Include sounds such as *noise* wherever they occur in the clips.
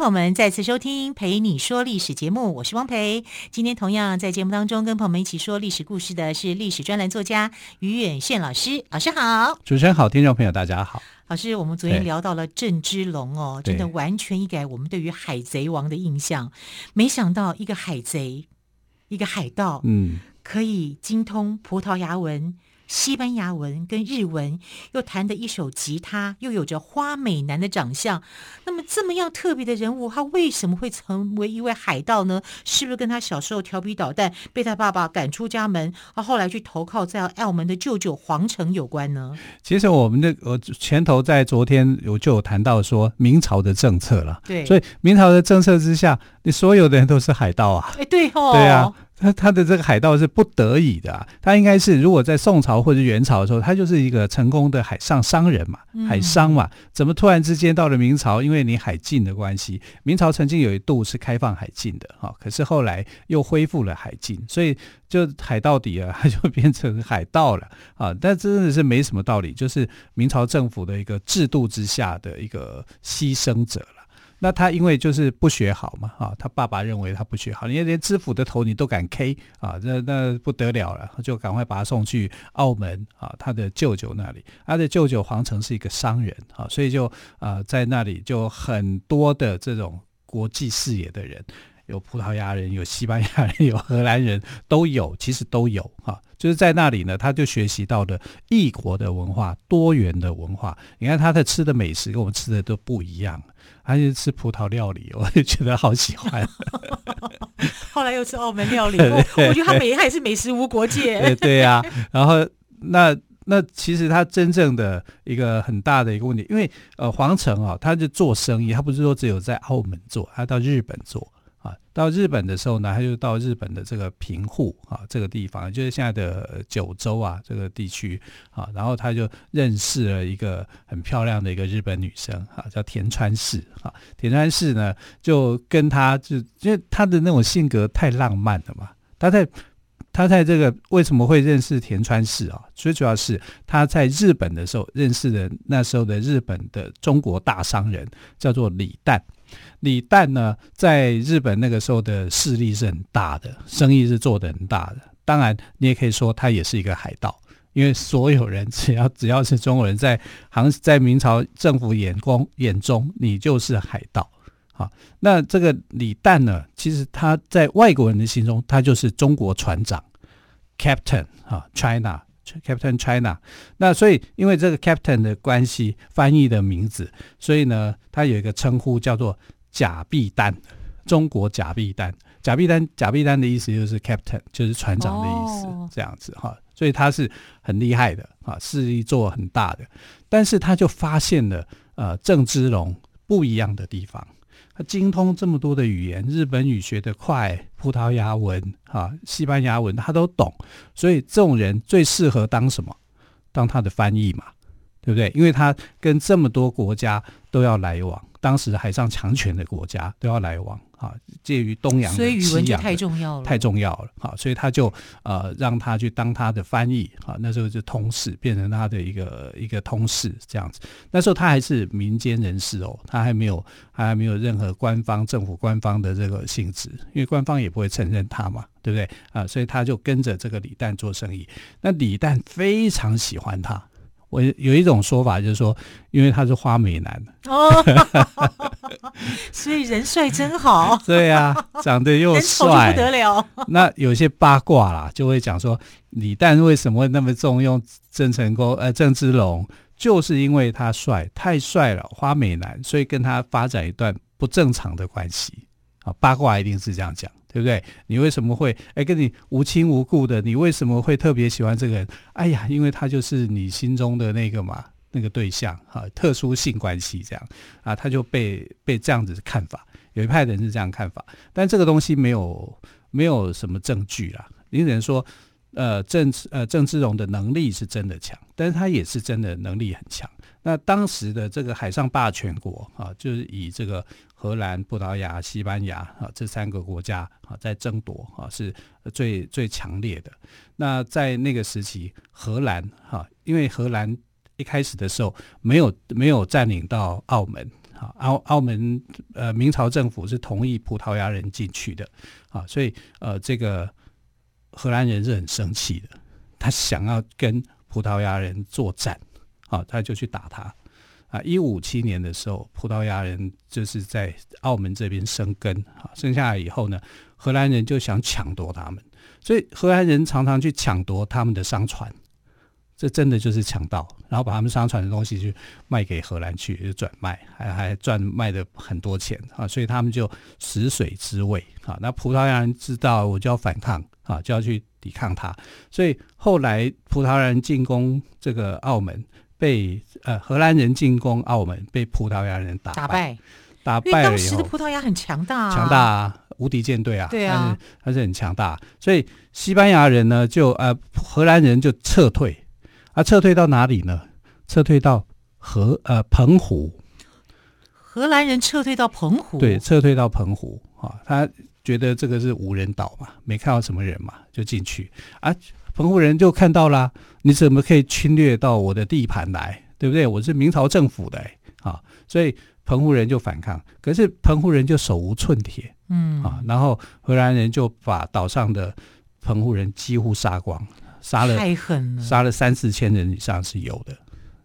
朋友们再次收听《陪你说历史》节目，我是汪培。今天同样在节目当中跟朋友们一起说历史故事的是历史专栏作家于远炫老师，老师好。主持人好，听众朋友大家好。老师，我们昨天聊到了郑芝龙哦，真的完全一改我们对于海贼王的印象。没想到一个海贼，一个海盗，嗯，可以精通葡萄牙文。西班牙文跟日文，又弹得一手吉他，又有着花美男的长相。那么这么样特别的人物，他为什么会成为一位海盗呢？是不是跟他小时候调皮捣蛋，被他爸爸赶出家门，而后来去投靠在澳门的舅舅皇城有关呢？其实我们的呃前头在昨天我就有谈到说明朝的政策了。对，所以明朝的政策之下，你所有的人都是海盗啊。哎，对哦，对啊。他他的这个海盗是不得已的啊，他应该是如果在宋朝或者元朝的时候，他就是一个成功的海上商人嘛，海商嘛，怎么突然之间到了明朝，因为你海禁的关系，明朝曾经有一度是开放海禁的哈，可是后来又恢复了海禁，所以就海到底了，他 *laughs* 就变成海盗了啊，但真的是没什么道理，就是明朝政府的一个制度之下的一个牺牲者了。那他因为就是不学好嘛，啊，他爸爸认为他不学好，你连知府的头你都敢 K 啊，那那不得了了，就赶快把他送去澳门啊，他的舅舅那里，他的舅舅黄成是一个商人啊，所以就啊在那里就很多的这种国际视野的人，有葡萄牙人，有西班牙人，*laughs* 有荷兰人，都有，其实都有哈，就是在那里呢，他就学习到的异国的文化，多元的文化，你看他的吃的美食跟我们吃的都不一样。他就吃葡萄料理，我就觉得好喜欢。*laughs* 后来又吃澳门料理，*laughs* 我我觉得他美还是美食无国界。对对呀，然后那那其实他真正的一个很大的一个问题，因为呃黄成啊，他就做生意，他不是说只有在澳门做，他到日本做。到日本的时候呢，他就到日本的这个平户啊这个地方，就是现在的九州啊这个地区啊，然后他就认识了一个很漂亮的一个日本女生啊，叫田川氏啊。田川氏呢，就跟他就因为他的那种性格太浪漫了嘛，他在他在这个为什么会认识田川氏啊？最主要是他在日本的时候认识的那时候的日本的中国大商人叫做李旦。李旦呢，在日本那个时候的势力是很大的，生意是做得很大的。当然，你也可以说他也是一个海盗，因为所有人只要 *laughs* 只要是中国人在，行在明朝政府眼光眼中，你就是海盗。好，那这个李旦呢，其实他在外国人的心中，他就是中国船长，Captain 啊，China，China，Captain China。那所以，因为这个 Captain 的关系，翻译的名字，所以呢，他有一个称呼叫做。假币丹，中国假币丹，假币丹，假币丹的意思就是 captain，就是船长的意思，哦、这样子哈，所以他是很厉害的啊，势力做很大的，但是他就发现了呃郑芝龙不一样的地方，他精通这么多的语言，日本语学得快，葡萄牙文哈，西班牙文他都懂，所以这种人最适合当什么？当他的翻译嘛，对不对？因为他跟这么多国家都要来往。当时海上强权的国家都要来往啊，介于东洋所以语文就太重要了，太重要了啊！所以他就呃让他去当他的翻译啊，那时候就通事，变成他的一个一个通事这样子。那时候他还是民间人士哦，他还没有他还没有任何官方政府官方的这个性质，因为官方也不会承认他嘛，对不对啊？所以他就跟着这个李旦做生意。那李旦非常喜欢他。我有一种说法，就是说，因为他是花美男 *laughs* 哦，*laughs* 所以人帅真好。对呀，长得又帅，不得了。那有些八卦啦，就会讲说，李旦为什么会那么重用郑成功？呃，郑芝龙，就是因为他帅，太帅了，花美男，所以跟他发展一段不正常的关系。啊，八卦一定是这样讲。对不对？你为什么会哎跟你无亲无故的？你为什么会特别喜欢这个人？哎呀，因为他就是你心中的那个嘛，那个对象哈，特殊性关系这样啊，他就被被这样子看法。有一派人是这样看法，但这个东西没有没有什么证据啦。你只能说呃郑呃郑芝龙的能力是真的强，但是他也是真的能力很强。那当时的这个海上霸权国啊，就是以这个荷兰、葡萄牙、西班牙啊这三个国家啊在争夺啊，是最最强烈的。那在那个时期，荷兰哈，因为荷兰一开始的时候没有没有占领到澳门啊，澳澳门呃明朝政府是同意葡萄牙人进去的啊，所以呃这个荷兰人是很生气的，他想要跟葡萄牙人作战。啊，他就去打他啊！一五七年的时候，葡萄牙人就是在澳门这边生根啊，生下来以后呢，荷兰人就想抢夺他们，所以荷兰人常常去抢夺他们的商船，这真的就是强盗，然后把他们商船的东西去卖给荷兰去，就转卖，还还赚卖的很多钱啊！所以他们就食水之味啊。那葡萄牙人知道我就要反抗啊，就要去抵抗他，所以后来葡萄牙人进攻这个澳门。被呃荷兰人进攻澳门，被葡萄牙人打败，打败，打败了以后，因为当时的葡萄牙很强大啊，强大啊，无敌舰队啊，对啊，他是，是很强大，所以西班牙人呢就呃荷兰人就撤退，啊撤退到哪里呢？撤退到河呃澎湖，荷兰人撤退到澎湖，对，撤退到澎湖。啊，他觉得这个是无人岛嘛，没看到什么人嘛，就进去。啊。澎湖人就看到了，你怎么可以侵略到我的地盘来，对不对？我是明朝政府的，啊，所以澎湖人就反抗，可是澎湖人就手无寸铁，嗯。啊，然后荷兰人就把岛上的澎湖人几乎杀光，杀了太狠了，杀了三四千人以上是有的，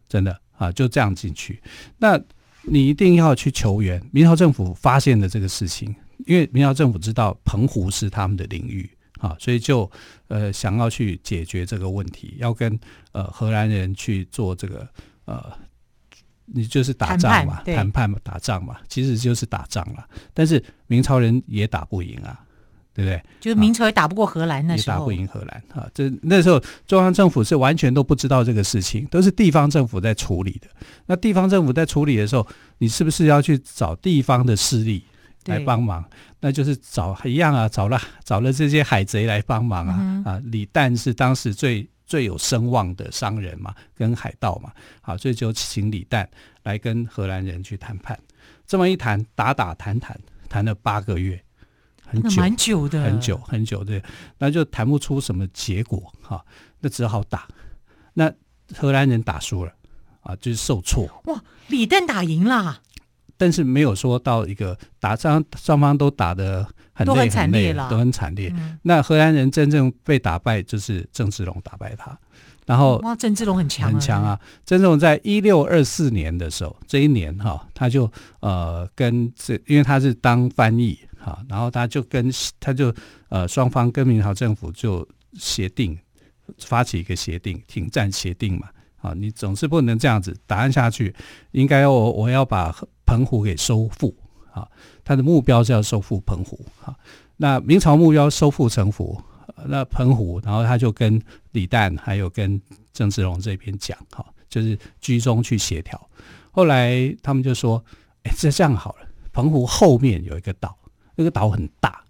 真的啊，就这样进去。那你一定要去求援，明朝政府发现了这个事情，因为明朝政府知道澎湖是他们的领域。啊，所以就呃想要去解决这个问题，要跟呃荷兰人去做这个呃，你就是打仗嘛，谈判嘛，打仗嘛，其实就是打仗了。但是明朝人也打不赢啊，对不对？就是明朝也打不过荷兰，那时候也打不赢荷兰啊。这那时候中央政府是完全都不知道这个事情，都是地方政府在处理的。那地方政府在处理的时候，你是不是要去找地方的势力？来帮忙，那就是找一样啊，找了找了这些海贼来帮忙啊、嗯、啊！李旦是当时最最有声望的商人嘛，跟海盗嘛，好，所以就请李旦来跟荷兰人去谈判。这么一谈，打打谈谈，谈了八个月，很久，蛮久的，很久很久的，那就谈不出什么结果哈，那只好打。那荷兰人打输了啊，就是受挫。哇，李旦打赢了。但是没有说到一个打仗，双方都打得很很惨烈了，都很惨烈。嗯、那荷兰人真正被打败，就是郑芝龙打败他。然后哇，郑芝龙很强，很强啊！郑芝龙在一六二四年的时候，这一年哈，他就呃跟这，因为他是当翻译哈，然后他就跟他就呃双方跟明朝政府就协定，发起一个协定，停战协定嘛。啊，你总是不能这样子打按下去，应该我我要把澎湖给收复啊，他的目标是要收复澎湖啊。那明朝目标收复城府，那澎湖，然后他就跟李旦还有跟郑芝龙这边讲，哈，就是居中去协调。后来他们就说，哎，这这样好了，澎湖后面有一个岛，那个岛很大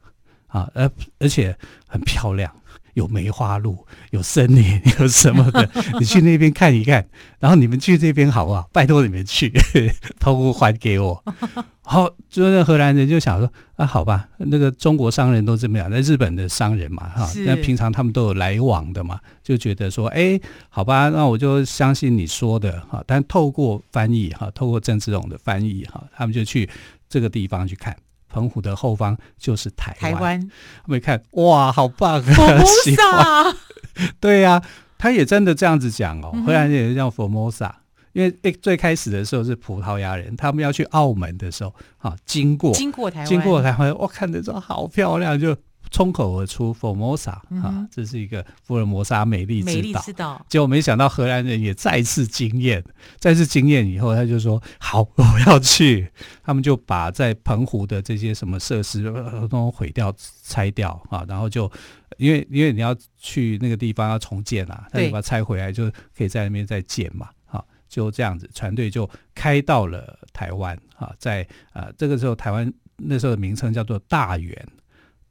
啊，而而且很漂亮。有梅花鹿，有森林，*laughs* 有什么的？*laughs* 你去那边看一看，然后你们去这边好不好？拜托你们去，*laughs* 澎湖还给我。好，就是荷兰人就想说啊，好吧，那个中国商人都这么样，那日本的商人嘛，哈，那平常他们都有来往的嘛，就觉得说，哎，好吧，那我就相信你说的哈。但透过翻译哈，透过郑芝龙的翻译哈，他们就去这个地方去看。澎湖的后方就是台湾，台湾，我们看哇，好棒啊！喜欢，*laughs* 对呀、啊，他也真的这样子讲哦。荷兰人也叫 Formosa，因为诶最开始的时候是葡萄牙人，他们要去澳门的时候，啊，经过经过台湾，经过台湾，我看的时候好漂亮，就。冲口而出，Formosa 啊、嗯，这是一个福尔摩沙美丽之岛。之岛结果没想到荷兰人也再次惊艳，再次惊艳以后，他就说：“好，我要去。*laughs* ”他们就把在澎湖的这些什么设施都毁掉、拆掉啊，然后就因为因为你要去那个地方要重建啊，他就把它拆回来，就可以在那边再建嘛。好，就这样子，船队就开到了台湾啊，在啊这个时候台湾那时候的名称叫做大员。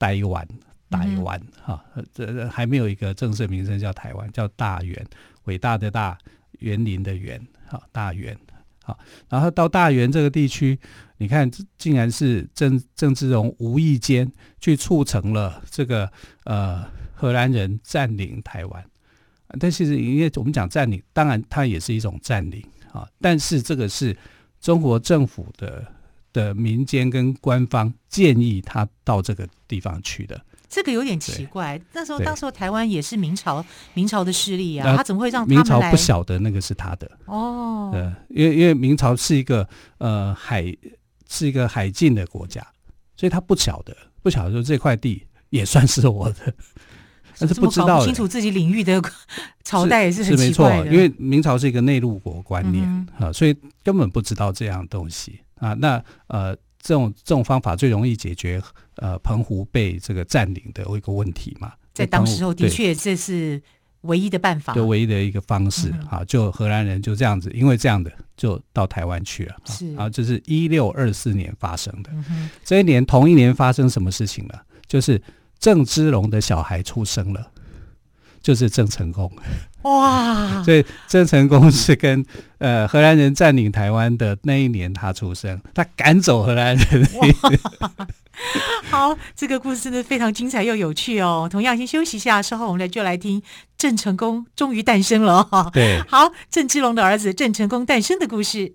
台湾，台湾哈，这还没有一个正式名称叫台湾，叫大园，伟大的大，园林的园，哈，大园，好，然后到大园这个地区，你看，竟然是郑郑芝龙无意间去促成了这个呃荷兰人占领台湾，但是因为我们讲占领，当然它也是一种占领啊，但是这个是中国政府的。的民间跟官方建议他到这个地方去的，这个有点奇怪。那时候，当时候台湾也是明朝明朝的势力啊，他怎么会让明朝不晓得那个是他的？哦，对，因为因为明朝是一个呃海是一个海禁的国家，所以他不晓得不晓得说这块地也算是我的，*laughs* 但是不知道不清楚自己领域的朝代也是很奇怪的，是没错，因为明朝是一个内陆国观念啊、嗯，所以根本不知道这样东西。啊，那呃，这种这种方法最容易解决呃澎湖被这个占领的一个问题嘛。在当时候的确这是唯一的办法，就唯一的一个方式啊。就荷兰人就这样子，因为这样的就到台湾去了。是啊，这是一六二四年发生的。这一年同一年发生什么事情呢？就是郑芝龙的小孩出生了。就是郑成功，哇！*laughs* 所以郑成功是跟呃荷兰人占领台湾的那一年他出生，他赶走荷兰人。*laughs* *laughs* 好，这个故事呢非常精彩又有趣哦。同样先休息一下，稍后我们来就来听郑成功终于诞生了哈。对，好，郑芝龙的儿子郑成功诞生的故事。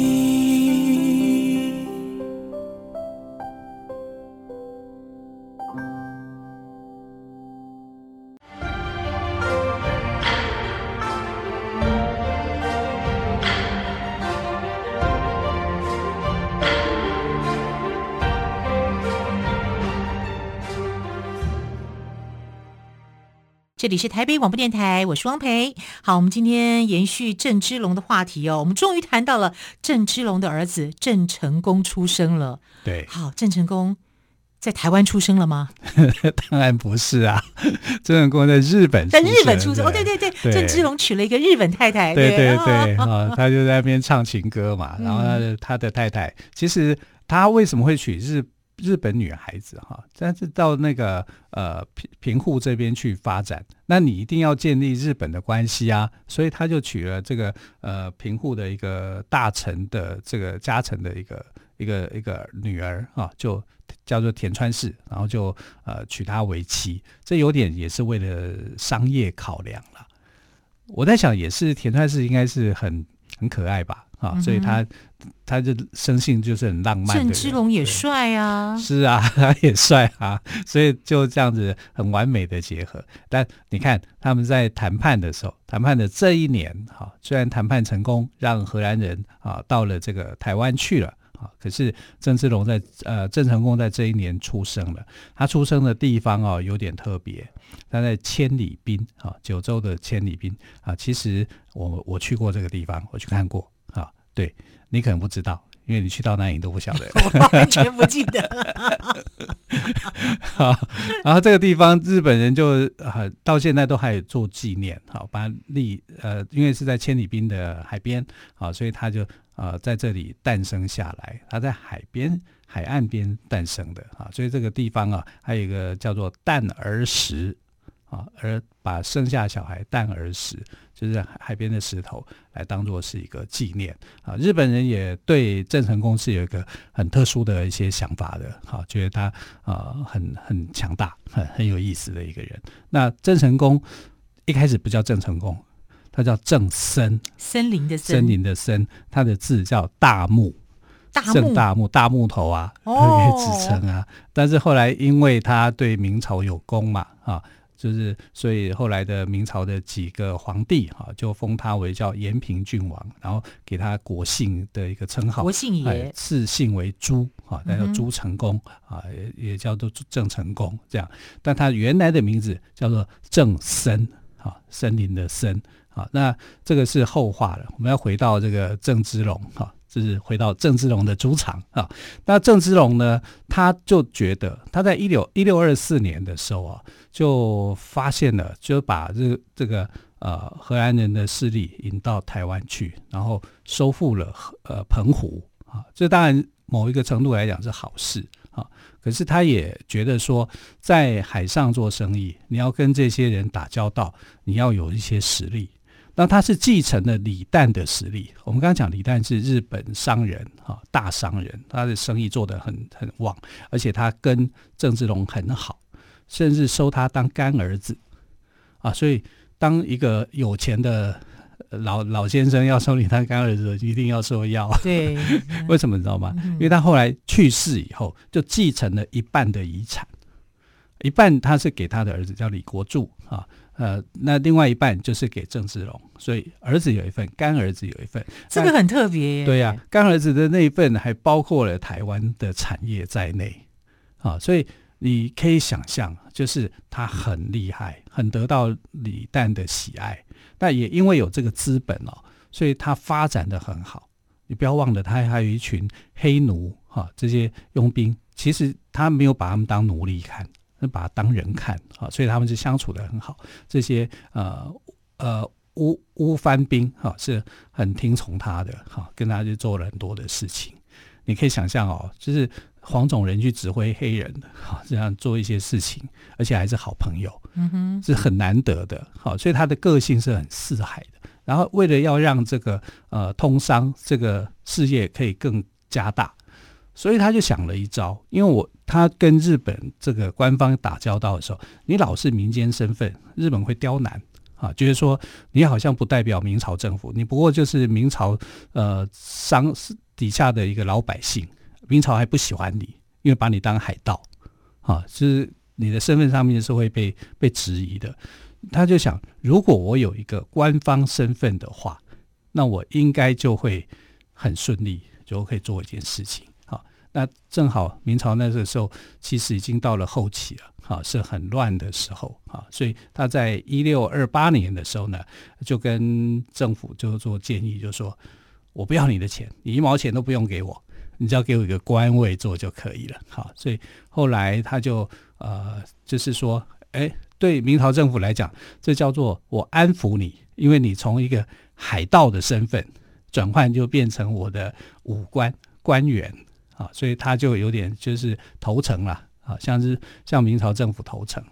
这里是台北广播电台，我是汪培。好，我们今天延续郑芝龙的话题哦，我们终于谈到了郑芝龙的儿子郑成功出生了。对，好，郑成功在台湾出生了吗？*laughs* 当然不是啊，*laughs* 郑成功在日本，在日本出生。哦，对对对，郑芝龙娶了一个日本太太。对对对，啊、哦，他就在那边唱情歌嘛。然后他的他的太太，其实他为什么会娶日？日本女孩子哈，但是到那个呃平平户这边去发展，那你一定要建立日本的关系啊，所以他就娶了这个呃平户的一个大臣的这个家臣的一个一个一个女儿啊，就叫做田川氏，然后就呃娶她为妻，这有点也是为了商业考量了。我在想，也是田川氏应该是很很可爱吧。啊，所以他他就生性就是很浪漫的。郑芝龙也帅啊，是啊，*laughs* 他也帅啊，所以就这样子很完美的结合。但你看他们在谈判的时候，谈判的这一年，哈，虽然谈判成功，让荷兰人啊到了这个台湾去了，啊，可是郑芝龙在呃郑成功在这一年出生了。他出生的地方哦有点特别，他在千里滨啊，九州的千里滨啊。其实我我去过这个地方，我去看过。对，你可能不知道，因为你去到那里你都不晓得，*laughs* 我完全不记得。*laughs* 好，然后这个地方日本人就呃到现在都还有做纪念，好，把它立呃，因为是在千里滨的海边，好，所以他就呃在这里诞生下来，他在海边海岸边诞生的啊，所以这个地方啊还有一个叫做诞儿石。啊，而把生下小孩诞儿石，就是海边的石头，来当做是一个纪念啊。日本人也对郑成功是有一个很特殊的一些想法的，哈，觉得他啊很很强大，很很有意思的一个人。那郑成功一开始不叫郑成功，他叫郑森，森林的森，森林的森，他的字叫大木，大木郑大木，大木头啊，可以自称啊。但是后来因为他对明朝有功嘛，啊。就是所以后来的明朝的几个皇帝哈，就封他为叫延平郡王，然后给他国姓的一个称号，国姓爷，赐姓为朱啊，那叫朱成功啊，也也叫做郑成功这样，但他原来的名字叫做郑森啊，森林的森啊，那这个是后话了，我们要回到这个郑芝龙哈。就是回到郑芝龙的主场啊，那郑芝龙呢，他就觉得他在一六一六二四年的时候啊，就发现了，就把这这个呃荷兰人的势力引到台湾去，然后收复了呃澎湖啊，这当然某一个程度来讲是好事啊，可是他也觉得说，在海上做生意，你要跟这些人打交道，你要有一些实力。那他是继承了李旦的实力。我们刚刚讲李旦是日本商人哈，大商人，他的生意做得很很旺，而且他跟郑芝龙很好，甚至收他当干儿子啊。所以，当一个有钱的老老先生要收你当干儿子，一定要说要。对，*laughs* 为什么你知道吗？因为他后来去世以后，就继承了一半的遗产，一半他是给他的儿子叫李国柱啊。呃，那另外一半就是给郑芝龙，所以儿子有一份，干儿子有一份，这个很特别。对呀、啊，干儿子的那一份还包括了台湾的产业在内，啊，所以你可以想象，就是他很厉害，很得到李旦的喜爱。但也因为有这个资本哦，所以他发展的很好。你不要忘了，他还有一群黑奴哈，这些佣兵，其实他没有把他们当奴隶看。把他当人看啊，所以他们是相处得很好。这些呃呃乌乌番兵哈是很听从他的哈，跟他就做了很多的事情。你可以想象哦，就是黄种人去指挥黑人的哈，这样做一些事情，而且还是好朋友，嗯哼，是很难得的。好，所以他的个性是很四海的。然后为了要让这个呃通商这个事业可以更加大。所以他就想了一招，因为我他跟日本这个官方打交道的时候，你老是民间身份，日本会刁难啊，就是说你好像不代表明朝政府，你不过就是明朝呃商底下的一个老百姓，明朝还不喜欢你，因为把你当海盗啊，就是你的身份上面是会被被质疑的。他就想，如果我有一个官方身份的话，那我应该就会很顺利，就可以做一件事情。那正好明朝那个时候其实已经到了后期了，哈，是很乱的时候，哈，所以他在一六二八年的时候呢，就跟政府就做建议，就说我不要你的钱，你一毛钱都不用给我，你只要给我一个官位做就可以了，哈，所以后来他就呃，就是说，哎，对明朝政府来讲，这叫做我安抚你，因为你从一个海盗的身份转换就变成我的武官官员。啊，所以他就有点就是投诚了啊，像是向明朝政府投诚，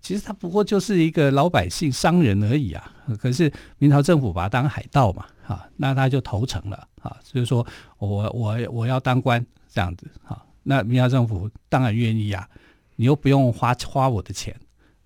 其实他不过就是一个老百姓商人而已啊。可是明朝政府把他当海盗嘛，啊，那他就投诚了啊，就是说我我我要当官这样子啊，那明朝政府当然愿意啊，你又不用花花我的钱。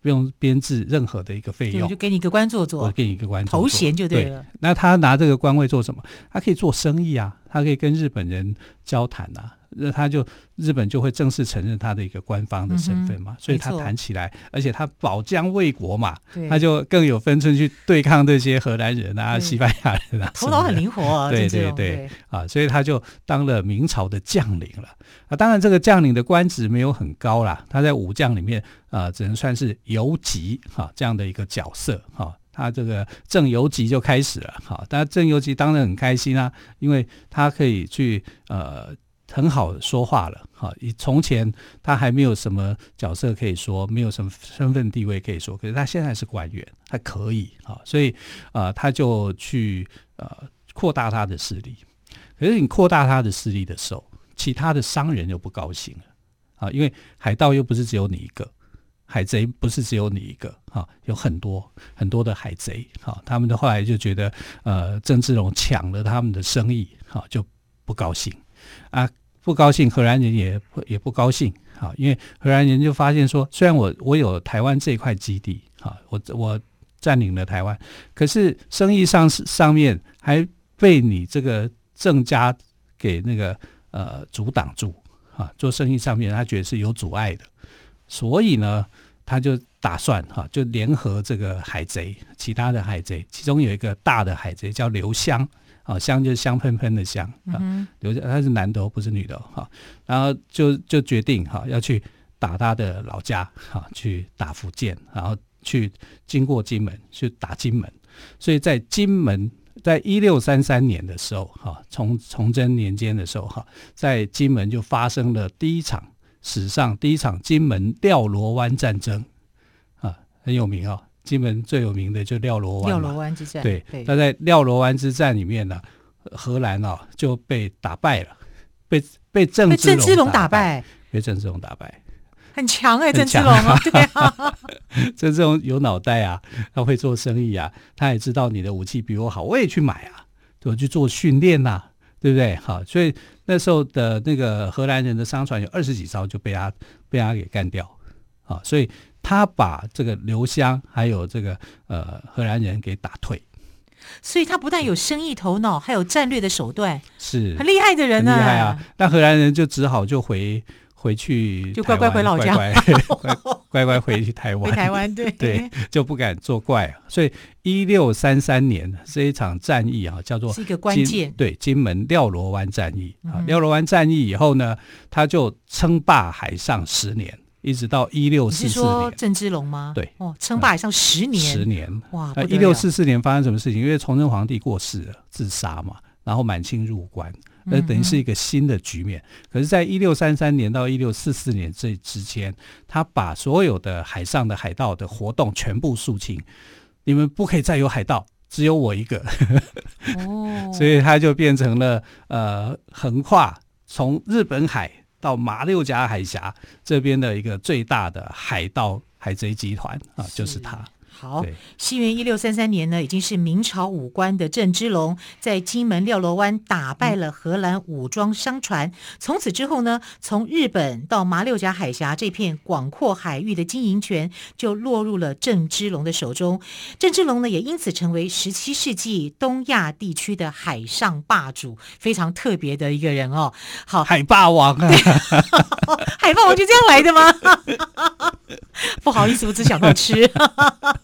不用编制任何的一个费用，就给你一个官做做，我给你一个官做做头衔就对了。对，那他拿这个官位做什么？他可以做生意啊，他可以跟日本人交谈啊。那他就日本就会正式承认他的一个官方的身份嘛，嗯、所以他谈起来，而且他保疆卫国嘛，他就更有分寸去对抗这些荷兰人啊、西班牙人啊，*laughs* 头脑很灵活啊。对对对，对啊，所以他就当了明朝的将领了啊。当然，这个将领的官职没有很高啦，他在武将里面啊，只能算是游击哈这样的一个角色哈。他这个正游击就开始了哈，但正游击当然很开心啊，因为他可以去呃。很好说话了，哈！以从前他还没有什么角色可以说，没有什么身份地位可以说，可是他现在是官员，还可以，哈！所以啊、呃，他就去呃扩大他的势力。可是你扩大他的势力的时候，其他的商人就不高兴了，啊，因为海盗又不是只有你一个，海贼不是只有你一个，哈，有很多很多的海贼，哈，他们的后来就觉得呃郑芝龙抢了他们的生意，哈，就不高兴。啊，不高兴，荷兰人也不也不高兴，啊，因为荷兰人就发现说，虽然我我有台湾这一块基地，啊，我我占领了台湾，可是生意上上面还被你这个郑家给那个呃阻挡住，啊，做生意上面他觉得是有阻碍的，所以呢，他就打算哈，就联合这个海贼，其他的海贼，其中有一个大的海贼叫刘湘，啊，香就是香喷喷的香啊，刘湘他是男的哦不是女的哈，然后就就决定哈要去打他的老家哈，去打福建，然后去经过金门去打金门，所以在金门，在一六三三年的时候哈，崇崇祯年间的时候哈，在金门就发生了第一场史上第一场金门吊罗湾战争。啊很有名哦，金门最有名的就廖罗湾。廖罗湾之战，对，他在廖罗湾之战里面呢，荷兰啊就被打败了，被被郑郑芝龙打败，被郑芝龙打败，很强哎，郑芝龙啊，*laughs* 对啊，*laughs* 郑芝龙有脑袋啊，他会做生意啊，他也知道你的武器比我好，我也去买啊，我去做训练呐，对不对？好，所以那时候的那个荷兰人的商船有二十几艘就被他被他给干掉，啊，所以。他把这个刘湘还有这个呃荷兰人给打退，所以他不但有生意头脑，还有战略的手段，是很厉害的人呢。厉害啊！那荷兰人就只好就回回去，就乖乖回老家，乖乖 *laughs* 乖乖回去台湾。回台湾对 *laughs* 对，就不敢作怪。所以一六三三年这一场战役啊，叫做是一个关键，对金门廖罗湾战役啊。廖罗湾战役以后呢，他就称霸海上十年。一直到一六四四年，你说郑芝龙吗？对，哦，称霸海上十年，十年，哇！那一六四四年发生什么事情？因为崇祯皇帝过世了，自杀嘛，然后满清入关，那等于是一个新的局面。嗯、可是，在一六三三年到一六四四年这之间，他把所有的海上的海盗的活动全部肃清，你们不可以再有海盗，只有我一个。哦，*laughs* 所以他就变成了呃，横跨从日本海。到马六甲海峡这边的一个最大的海盗海贼集团啊，就是他。好，西元一六三三年呢，已经是明朝武官的郑芝龙在金门廖罗湾打败了荷兰武装商船。从、嗯、此之后呢，从日本到马六甲海峡这片广阔海域的经营权就落入了郑芝龙的手中。郑芝龙呢，也因此成为十七世纪东亚地区的海上霸主，非常特别的一个人哦。*laughs* 好，海霸王啊，海霸王就这样来的吗？*laughs* 不好意思，我只想到吃。*laughs*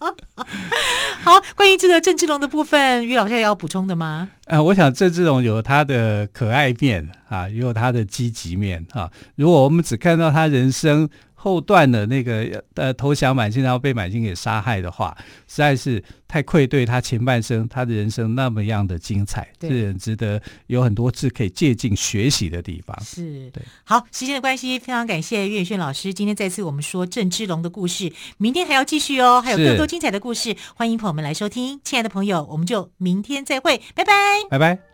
*laughs* 好，关于这个郑志龙的部分，于老师还要补充的吗？呃，我想郑志龙有他的可爱面啊，也有他的积极面啊。如果我们只看到他人生，后段的那个呃投降满清，然后被满清给杀害的话，实在是太愧对他前半生他的人生那么样的精彩，是很值得有很多次可以借鉴学习的地方。是对。好，时间的关系，非常感谢岳轩老师今天再次我们说郑芝龙的故事，明天还要继续哦，还有更多精彩的故事，欢迎朋友们来收听。亲爱的朋友，我们就明天再会，拜拜，拜拜。